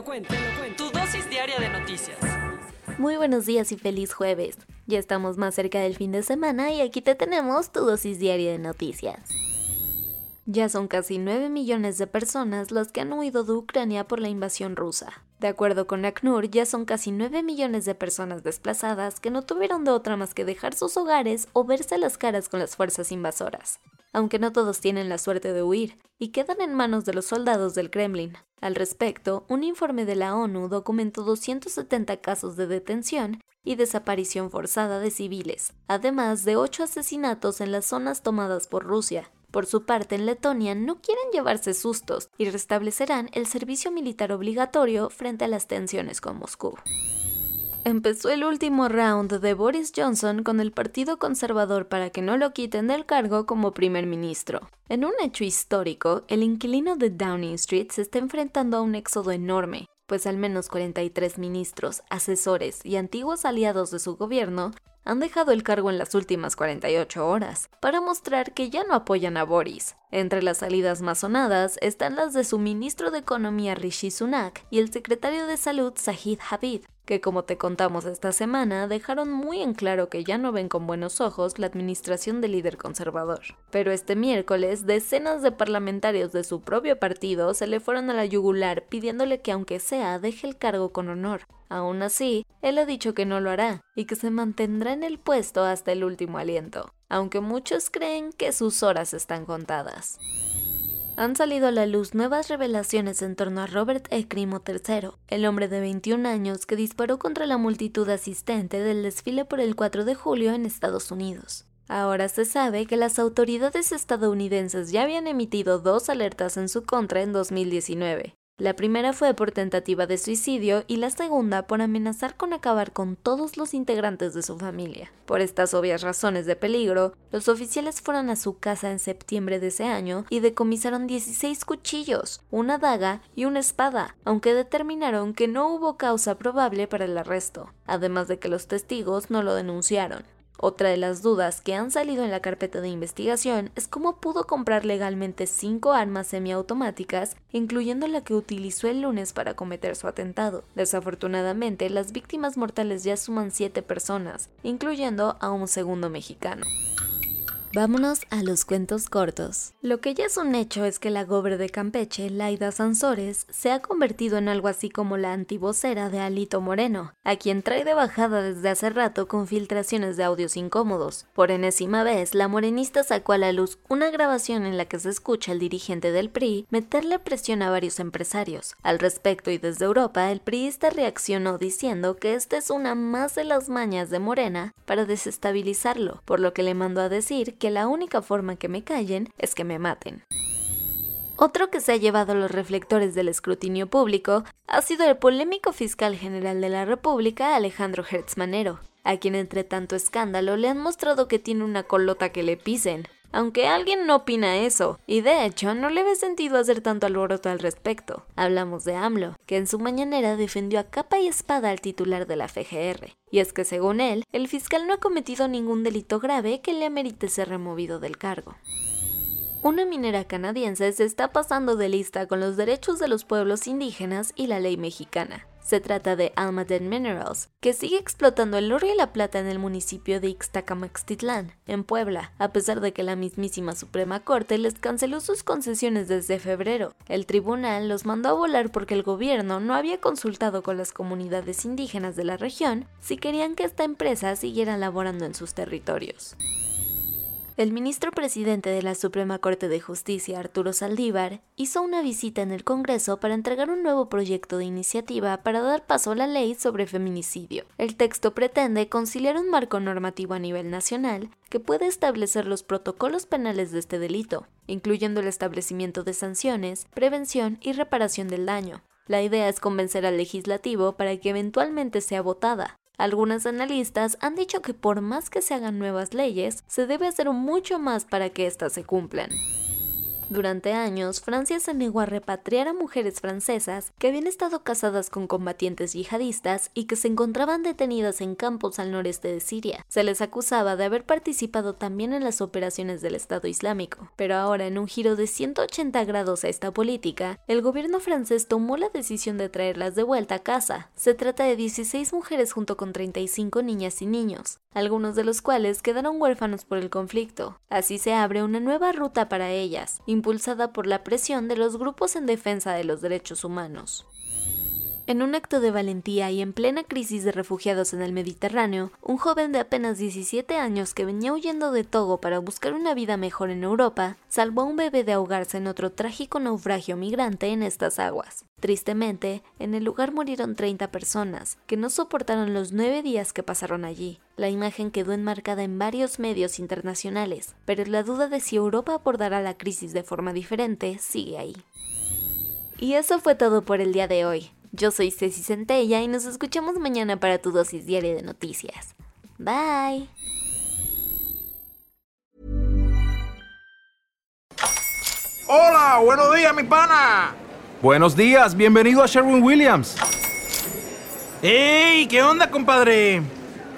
Lo cuento. Tu dosis diaria de noticias. Muy buenos días y feliz jueves. Ya estamos más cerca del fin de semana y aquí te tenemos tu dosis diaria de noticias. Ya son casi 9 millones de personas las que han huido de Ucrania por la invasión rusa. De acuerdo con ACNUR, ya son casi 9 millones de personas desplazadas que no tuvieron de otra más que dejar sus hogares o verse las caras con las fuerzas invasoras. Aunque no todos tienen la suerte de huir y quedan en manos de los soldados del Kremlin. Al respecto, un informe de la ONU documentó 270 casos de detención y desaparición forzada de civiles, además de 8 asesinatos en las zonas tomadas por Rusia, por su parte, en Letonia no quieren llevarse sustos y restablecerán el servicio militar obligatorio frente a las tensiones con Moscú. Empezó el último round de Boris Johnson con el Partido Conservador para que no lo quiten del cargo como primer ministro. En un hecho histórico, el inquilino de Downing Street se está enfrentando a un éxodo enorme, pues al menos 43 ministros, asesores y antiguos aliados de su gobierno han dejado el cargo en las últimas 48 horas, para mostrar que ya no apoyan a Boris. Entre las salidas más sonadas están las de su ministro de Economía Rishi Sunak y el secretario de Salud Zahid Habib, que como te contamos esta semana dejaron muy en claro que ya no ven con buenos ojos la administración del líder conservador. Pero este miércoles decenas de parlamentarios de su propio partido se le fueron a la yugular pidiéndole que aunque sea deje el cargo con honor. Aún así, él ha dicho que no lo hará y que se mantendrá en el puesto hasta el último aliento, aunque muchos creen que sus horas están contadas han salido a la luz nuevas revelaciones en torno a Robert E. Crimo III, el hombre de 21 años que disparó contra la multitud asistente del desfile por el 4 de julio en Estados Unidos. Ahora se sabe que las autoridades estadounidenses ya habían emitido dos alertas en su contra en 2019, la primera fue por tentativa de suicidio y la segunda por amenazar con acabar con todos los integrantes de su familia. Por estas obvias razones de peligro, los oficiales fueron a su casa en septiembre de ese año y decomisaron 16 cuchillos, una daga y una espada, aunque determinaron que no hubo causa probable para el arresto, además de que los testigos no lo denunciaron. Otra de las dudas que han salido en la carpeta de investigación es cómo pudo comprar legalmente cinco armas semiautomáticas, incluyendo la que utilizó el lunes para cometer su atentado. Desafortunadamente, las víctimas mortales ya suman siete personas, incluyendo a un segundo mexicano. Vámonos a los cuentos cortos. Lo que ya es un hecho es que la gober de Campeche, Laida Sansores, se ha convertido en algo así como la antivocera de Alito Moreno, a quien trae de bajada desde hace rato con filtraciones de audios incómodos. Por enésima vez, la morenista sacó a la luz una grabación en la que se escucha al dirigente del PRI meterle presión a varios empresarios. Al respecto y desde Europa, el priista reaccionó diciendo que esta es una más de las mañas de Morena para desestabilizarlo, por lo que le mandó a decir que la única forma que me callen es que me maten. Otro que se ha llevado los reflectores del escrutinio público ha sido el polémico fiscal general de la República, Alejandro Hertz Manero, a quien entre tanto escándalo le han mostrado que tiene una colota que le pisen, aunque alguien no opina eso, y de hecho no le ve sentido hacer tanto alboroto al respecto. Hablamos de AMLO, que en su mañanera defendió a capa y espada al titular de la FGR. Y es que según él, el fiscal no ha cometido ningún delito grave que le amerite ser removido del cargo. Una minera canadiense se está pasando de lista con los derechos de los pueblos indígenas y la ley mexicana. Se trata de Almaden Minerals, que sigue explotando el oro y la plata en el municipio de Ixtacamaxtitlán, en Puebla, a pesar de que la mismísima Suprema Corte les canceló sus concesiones desde febrero. El tribunal los mandó a volar porque el gobierno no había consultado con las comunidades indígenas de la región si querían que esta empresa siguiera laborando en sus territorios. El ministro presidente de la Suprema Corte de Justicia, Arturo Saldívar, hizo una visita en el Congreso para entregar un nuevo proyecto de iniciativa para dar paso a la ley sobre feminicidio. El texto pretende conciliar un marco normativo a nivel nacional que puede establecer los protocolos penales de este delito, incluyendo el establecimiento de sanciones, prevención y reparación del daño. La idea es convencer al legislativo para que eventualmente sea votada, algunos analistas han dicho que por más que se hagan nuevas leyes, se debe hacer mucho más para que éstas se cumplan. Durante años, Francia se negó a repatriar a mujeres francesas que habían estado casadas con combatientes yihadistas y que se encontraban detenidas en campos al noreste de Siria. Se les acusaba de haber participado también en las operaciones del Estado Islámico. Pero ahora, en un giro de 180 grados a esta política, el gobierno francés tomó la decisión de traerlas de vuelta a casa. Se trata de 16 mujeres junto con 35 niñas y niños, algunos de los cuales quedaron huérfanos por el conflicto. Así se abre una nueva ruta para ellas, impulsada por la presión de los grupos en defensa de los derechos humanos. En un acto de valentía y en plena crisis de refugiados en el Mediterráneo, un joven de apenas 17 años que venía huyendo de Togo para buscar una vida mejor en Europa, salvó a un bebé de ahogarse en otro trágico naufragio migrante en estas aguas. Tristemente, en el lugar murieron 30 personas, que no soportaron los nueve días que pasaron allí. La imagen quedó enmarcada en varios medios internacionales, pero la duda de si Europa abordará la crisis de forma diferente sigue ahí. Y eso fue todo por el día de hoy. Yo soy Ceci Centella y nos escuchamos mañana para tu dosis diaria de noticias. Bye. Hola, buenos días, mi pana. Buenos días, bienvenido a Sherwin Williams. ¡Ey! ¿Qué onda, compadre?